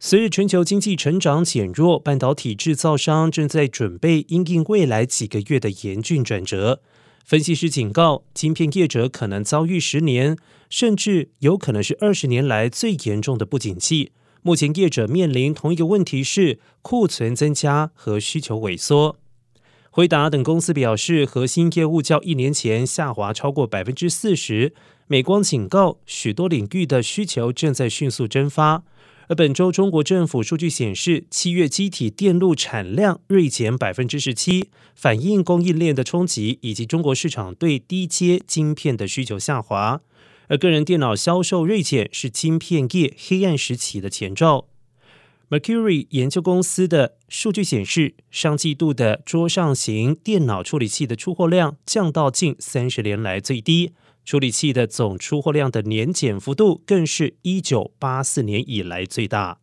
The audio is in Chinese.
随着全球经济成长减弱，半导体制造商正在准备应应未来几个月的严峻转折。分析师警告，晶片业者可能遭遇十年，甚至有可能是二十年来最严重的不景气。目前业者面临同一个问题是库存增加和需求萎缩。辉达等公司表示，核心业务较一年前下滑超过百分之四十。美光警告，许多领域的需求正在迅速蒸发。而本周，中国政府数据显示，七月机体电路产量锐减百分之十七，反映供应链的冲击以及中国市场对低阶晶片的需求下滑。而个人电脑销售锐减是晶片业黑暗时期的前兆。Mercury 研究公司的数据显示，上季度的桌上型电脑处理器的出货量降到近三十年来最低。处理器的总出货量的年减幅度更是一九八四年以来最大。